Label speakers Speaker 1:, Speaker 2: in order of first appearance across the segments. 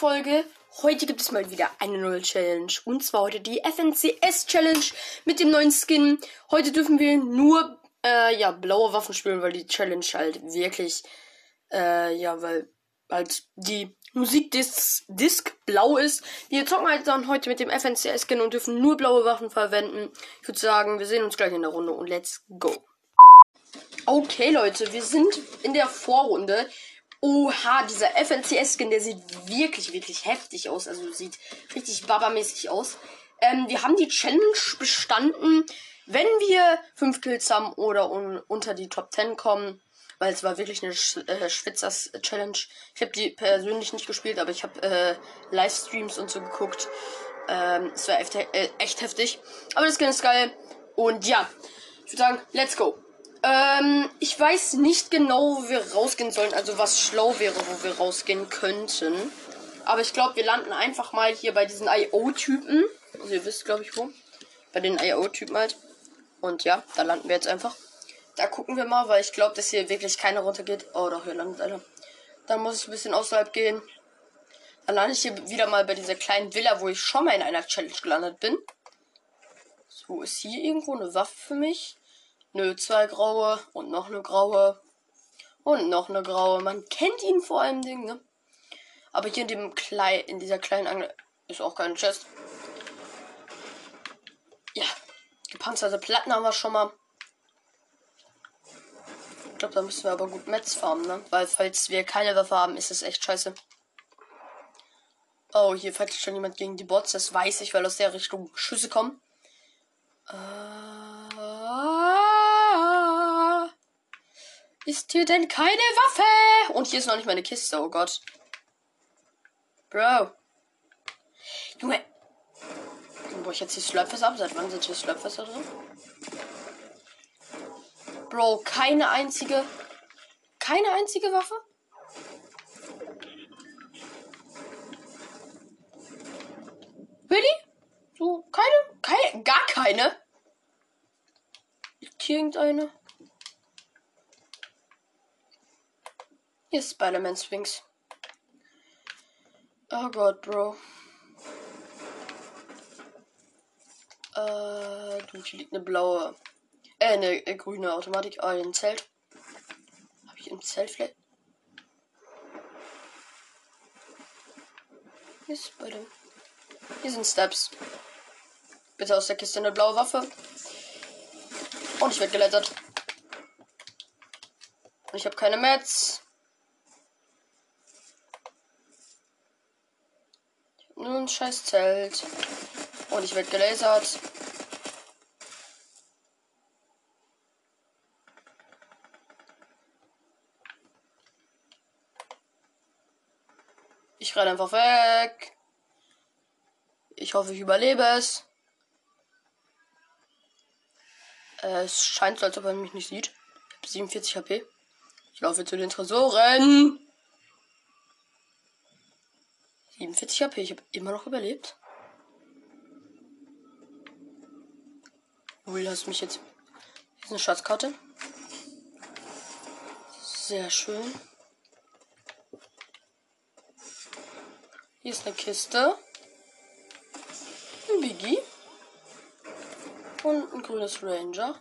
Speaker 1: Folge. Heute gibt es mal wieder eine neue Challenge. Und zwar heute die FNCS Challenge mit dem neuen Skin. Heute dürfen wir nur äh, ja, blaue Waffen spielen, weil die Challenge halt wirklich, äh, ja, weil halt die Musikdisc Disc blau ist. Wir zocken halt dann heute mit dem FNCS Skin und dürfen nur blaue Waffen verwenden. Ich würde sagen, wir sehen uns gleich in der Runde und let's go. Okay, Leute, wir sind in der Vorrunde. Oha, dieser FNCS-Skin, der sieht wirklich, wirklich heftig aus. Also sieht richtig babamäßig aus. Ähm, wir haben die Challenge bestanden, wenn wir 5 Kills haben oder un unter die Top 10 kommen. Weil es war wirklich eine Sch äh, Schwitzers-Challenge. Ich habe die persönlich nicht gespielt, aber ich habe äh, Livestreams und so geguckt. Ähm, es war echt, äh, echt heftig. Aber das Skin ist geil. Und ja, ich würde sagen, let's go. Ähm, ich weiß nicht genau, wo wir rausgehen sollen, also was schlau wäre, wo wir rausgehen könnten. Aber ich glaube, wir landen einfach mal hier bei diesen IO-Typen. Also ihr wisst, glaube ich, wo. Bei den IO-Typen halt. Und ja, da landen wir jetzt einfach. Da gucken wir mal, weil ich glaube, dass hier wirklich keiner runtergeht. Oh, doch, hier landet einer. Dann muss ich ein bisschen außerhalb gehen. Dann lande ich hier wieder mal bei dieser kleinen Villa, wo ich schon mal in einer Challenge gelandet bin. So, ist hier irgendwo eine Waffe für mich? Nö, zwei graue und noch eine graue. Und noch eine graue. Man kennt ihn vor allem Ding, ne? Aber hier in dem Klei in dieser kleinen Angel ist auch kein Chest. Ja. Gepanzerte Platten haben wir schon mal. Ich glaube, da müssen wir aber gut Metz farmen, ne? Weil falls wir keine Waffe haben, ist es echt scheiße. Oh, hier fällt schon jemand gegen die Bots. Das weiß ich, weil aus der Richtung Schüsse kommen. Äh Ist hier denn keine Waffe? Und hier ist noch nicht meine Kiste, oh Gott. Bro. Junge. Wo ich jetzt die Slurpfers ab? Seit wann sind hier da drin? Bro, keine einzige. Keine einzige Waffe? Really? So, keine? Keine? Gar keine? Hier irgendeine? Hier ist Spider-Man Sphinx. Oh Gott, Bro. Äh, hier liegt eine blaue. Äh, eine äh, grüne Automatik. Oh, ein Zelt. Habe ich im Zelt vielleicht. Hier ist Spider. Hier sind Steps. Bitte aus der Kiste eine blaue Waffe. Und ich werde gelettert. Ich habe keine Mets. Nur ein scheiß Zelt. Und ich werde gelasert. Ich renne einfach weg. Ich hoffe, ich überlebe es. Es scheint so, als ob er mich nicht sieht. Ich habe 47 HP. Ich laufe zu den Tresoren. 47 HP, ich habe immer noch überlebt. Will hast mich jetzt. Hier ist eine Schatzkarte. Sehr schön. Hier ist eine Kiste. Ein Biggie. Und ein grünes Ranger.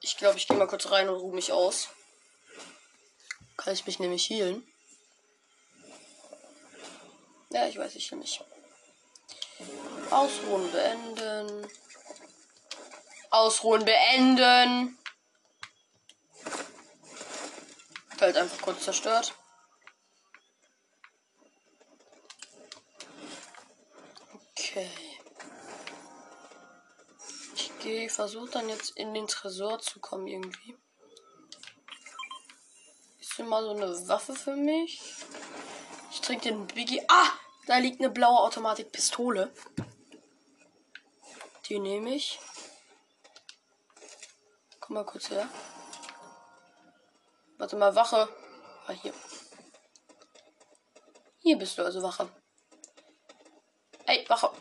Speaker 1: Ich glaube, ich gehe mal kurz rein und ruhe mich aus. Kann ich mich nämlich healen. Ja, ich weiß ich nicht. Ausruhen beenden. Ausruhen beenden. Feld einfach kurz zerstört. Okay. Ich gehe, versuche dann jetzt in den Tresor zu kommen irgendwie. Ist mal so eine Waffe für mich? Ich trinke den Biggie. Ah! Da liegt eine blaue Automatikpistole. Die nehme ich. Komm mal kurz her. Warte mal, Wache. Ah, hier. Hier bist du also, Wache. Ey, Wache.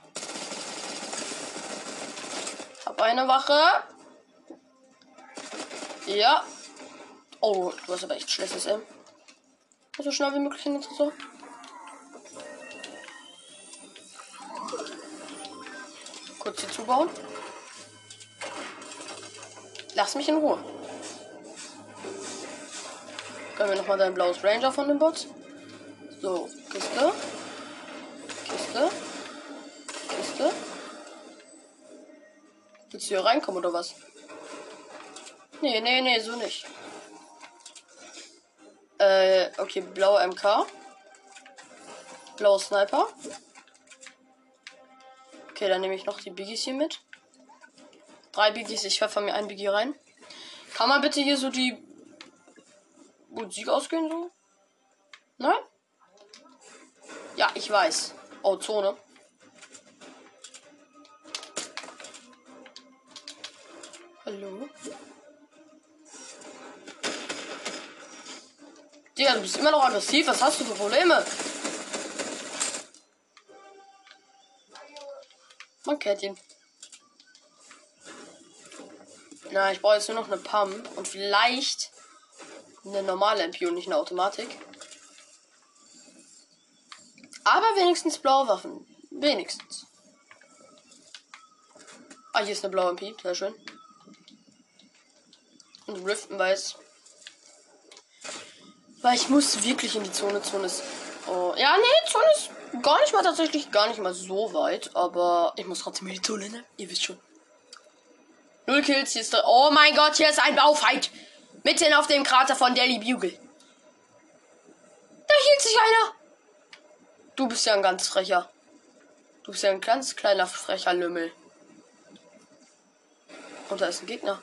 Speaker 1: Hab eine Wache. Ja. Oh, du hast aber echt schlechtes M. So schnell wie möglich in den Tresor. Kurz hier zubauen. Lass mich in Ruhe. Können wir nochmal dein blaues Ranger von dem Bot? So, Kiste. Kiste. Kiste. Willst du hier reinkommen oder was? Nee, nee, nee, so nicht. Äh, okay, blaue MK. Blauer Sniper. Okay, dann nehme ich noch die Biggies hier mit. Drei Biggies, ich werfe mir ein Biggie rein. Kann man bitte hier so die Musik ausgehen so? Nein? Ja, ich weiß. Oh, Zone. Hallo? Digga, du bist immer noch aggressiv. Was hast du für Probleme? Kennt ihn. Na, ich brauche jetzt nur noch eine Pam und vielleicht eine normale MP und nicht eine Automatik. Aber wenigstens blaue Waffen. Wenigstens. Ah, hier ist eine blaue MP. Sehr schön. Und Riften weiß. Weil ich muss wirklich in die Zone. Zone ist. Oh, ja, nee, Zone ist gar nicht mal tatsächlich gar nicht mal so weit. Aber ich muss trotzdem die Zone, ne? Ihr wisst schon. Null Kills, hier ist der. Oh mein Gott, hier ist ein Baufight. Mitten auf dem Krater von Delhi Bugle. Da hielt sich einer. Du bist ja ein ganz frecher. Du bist ja ein ganz kleiner frecher Lümmel. Und da ist ein Gegner.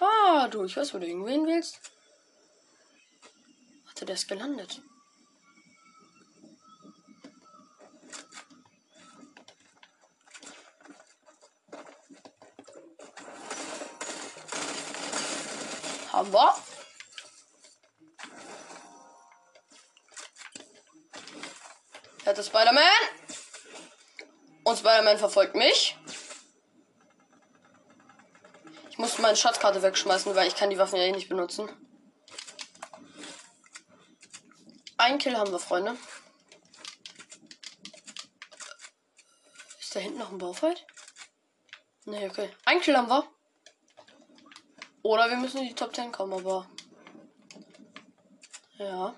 Speaker 1: Ah, du, ich weiß, wo du irgendwen willst. Warte, der ist gelandet. Haben wir? Hätte Spider-Man. Und Spider-Man verfolgt mich. Ich muss meine Schatzkarte wegschmeißen, weil ich kann die Waffen ja eh nicht benutzen. Ein Kill haben wir, Freunde. Ist da hinten noch ein Baufight? Nee, okay. Ein Kill haben wir. Oder wir müssen in die Top 10 kommen, aber. Ja.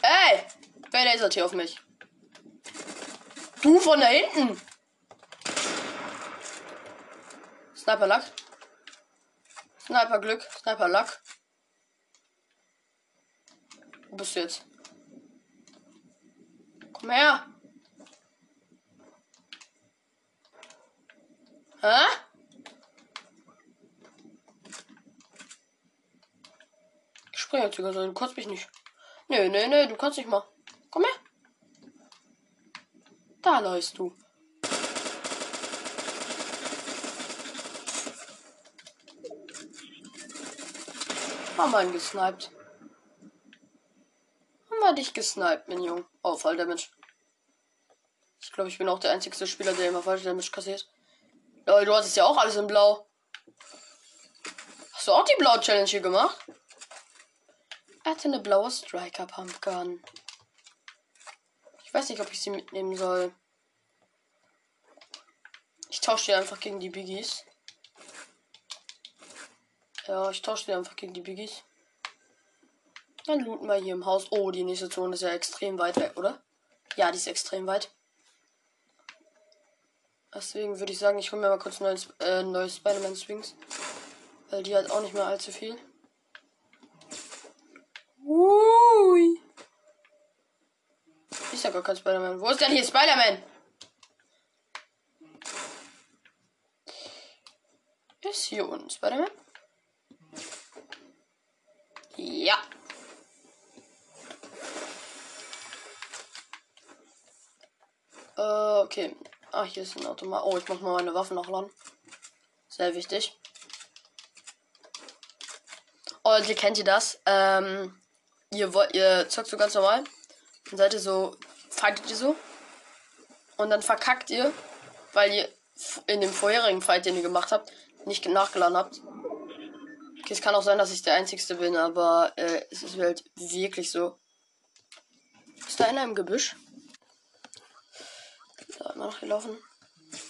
Speaker 1: Ey! Wer lasert hier auf mich? Du von da hinten! Sniper Luck. Sniper Glück. Sniper Luck. Wo bist du jetzt? Komm her! Hä? Ich springe jetzt sogar so, du kannst mich nicht. Nö, nö, nö, du kannst nicht mal. Komm her. Da läufst du. Haben wir ihn gesniped. Haben wir dich gesniped, mein Junge. Oh, Fall Damage. Ich glaube, ich bin auch der einzige Spieler, der immer falsch Damage kassiert. Lol, du hattest ja auch alles in Blau. Hast du auch die Blau-Challenge hier gemacht? Er hatte eine blaue Striker Pumpgun. Ich weiß nicht, ob ich sie mitnehmen soll. Ich tausche die einfach gegen die Biggies. Ja, ich tausche die einfach gegen die Biggies. Dann looten wir hier im Haus. Oh, die nächste Zone ist ja extrem weit weg, oder? Ja, die ist extrem weit. Deswegen würde ich sagen, ich hole mir mal kurz neues, äh, neues Spider-Man Swings. Weil die hat auch nicht mehr allzu viel. Ui. Ist ja gar kein Spider-Man. Wo ist denn hier Spider-Man? Ist hier unten Spider-Man? Ja. Äh, okay. Ah, hier ist ein Automat. Oh, ich muss mal meine Waffen nachladen. Sehr wichtig. Oh, ihr kennt ihr das? Ähm, ihr wollt, ihr zockt so ganz normal. Dann seid ihr so, fightet ihr so. Und dann verkackt ihr, weil ihr in dem vorherigen Fight, den ihr gemacht habt, nicht nachgeladen habt. Okay, es kann auch sein, dass ich der Einzige bin, aber äh, es ist halt wirklich so. Ist da einer im Gebüsch? Da immer noch gelaufen.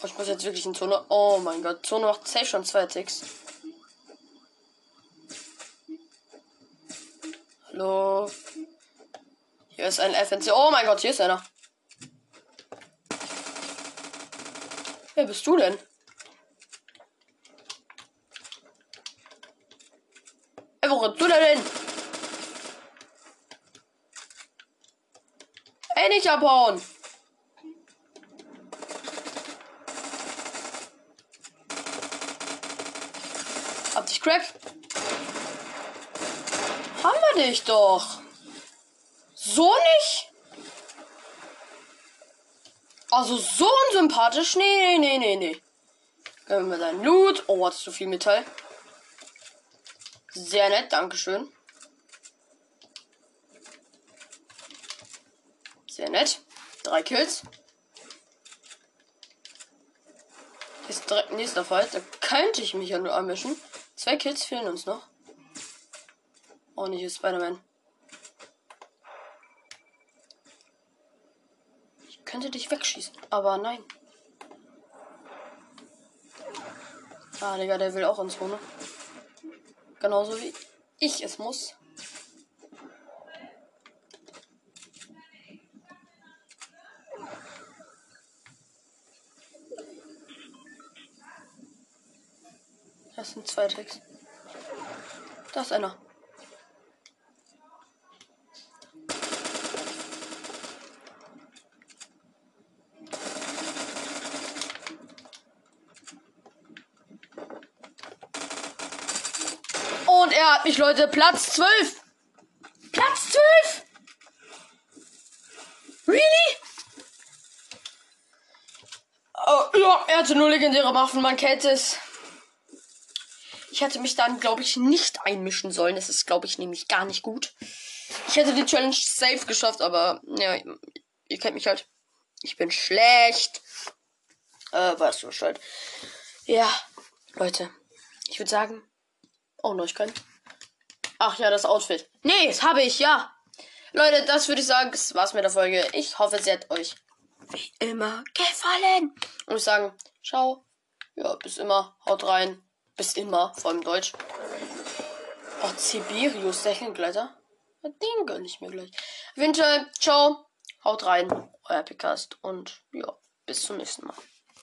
Speaker 1: Oh, ich muss jetzt wirklich in Zone. Oh mein Gott, Zone macht safe schon zwei Ticks. Hallo. Hier ist ein FNC. Oh mein Gott, hier ist einer. Wer bist du denn? Ey, wo rennst du denn hin? Ey, nicht abhauen! Hab dich crack. Wir dich doch. So nicht? Also so unsympathisch? Nee, nee, nee, nee. Gönnen wir deinen Loot. Oh, hattest du viel Metall? Sehr nett, Dankeschön. Sehr nett. Drei Kills. Ist direkt nächster Fight. Da könnte ich mich ja nur anmischen. Zwei Kills fehlen uns noch. Oh, nicht Spider-Man. Ich könnte dich wegschießen, aber nein. Ah, Digga, der will auch ins Zone. Genauso wie ich es muss. Das sind zwei Ticks. Da ist einer. Mich, Leute, Platz 12. Platz 12? Really? Oh, ja, er hatte nur legendäre Waffen, man kennt es. Ich hätte mich dann, glaube ich, nicht einmischen sollen. Das ist, glaube ich, nämlich gar nicht gut. Ich hätte die Challenge safe geschafft, aber ja, ihr kennt mich halt. Ich bin schlecht. Äh, weißt du Bescheid. Ja, Leute. Ich würde sagen. Oh, Neuigkeit. Ach ja, das Outfit. Nee, das habe ich, ja. Leute, das würde ich sagen, das war's mit der Folge. Ich hoffe, sie hat euch wie immer gefallen. Und ich sagen, ciao. Ja, bis immer. Haut rein. Bis immer, vor allem Deutsch. Oh, Sibirius, der Hingleiter. Den gönne ich mir gleich. Winter, ciao. Haut rein. Euer Picast. Und ja, bis zum nächsten Mal.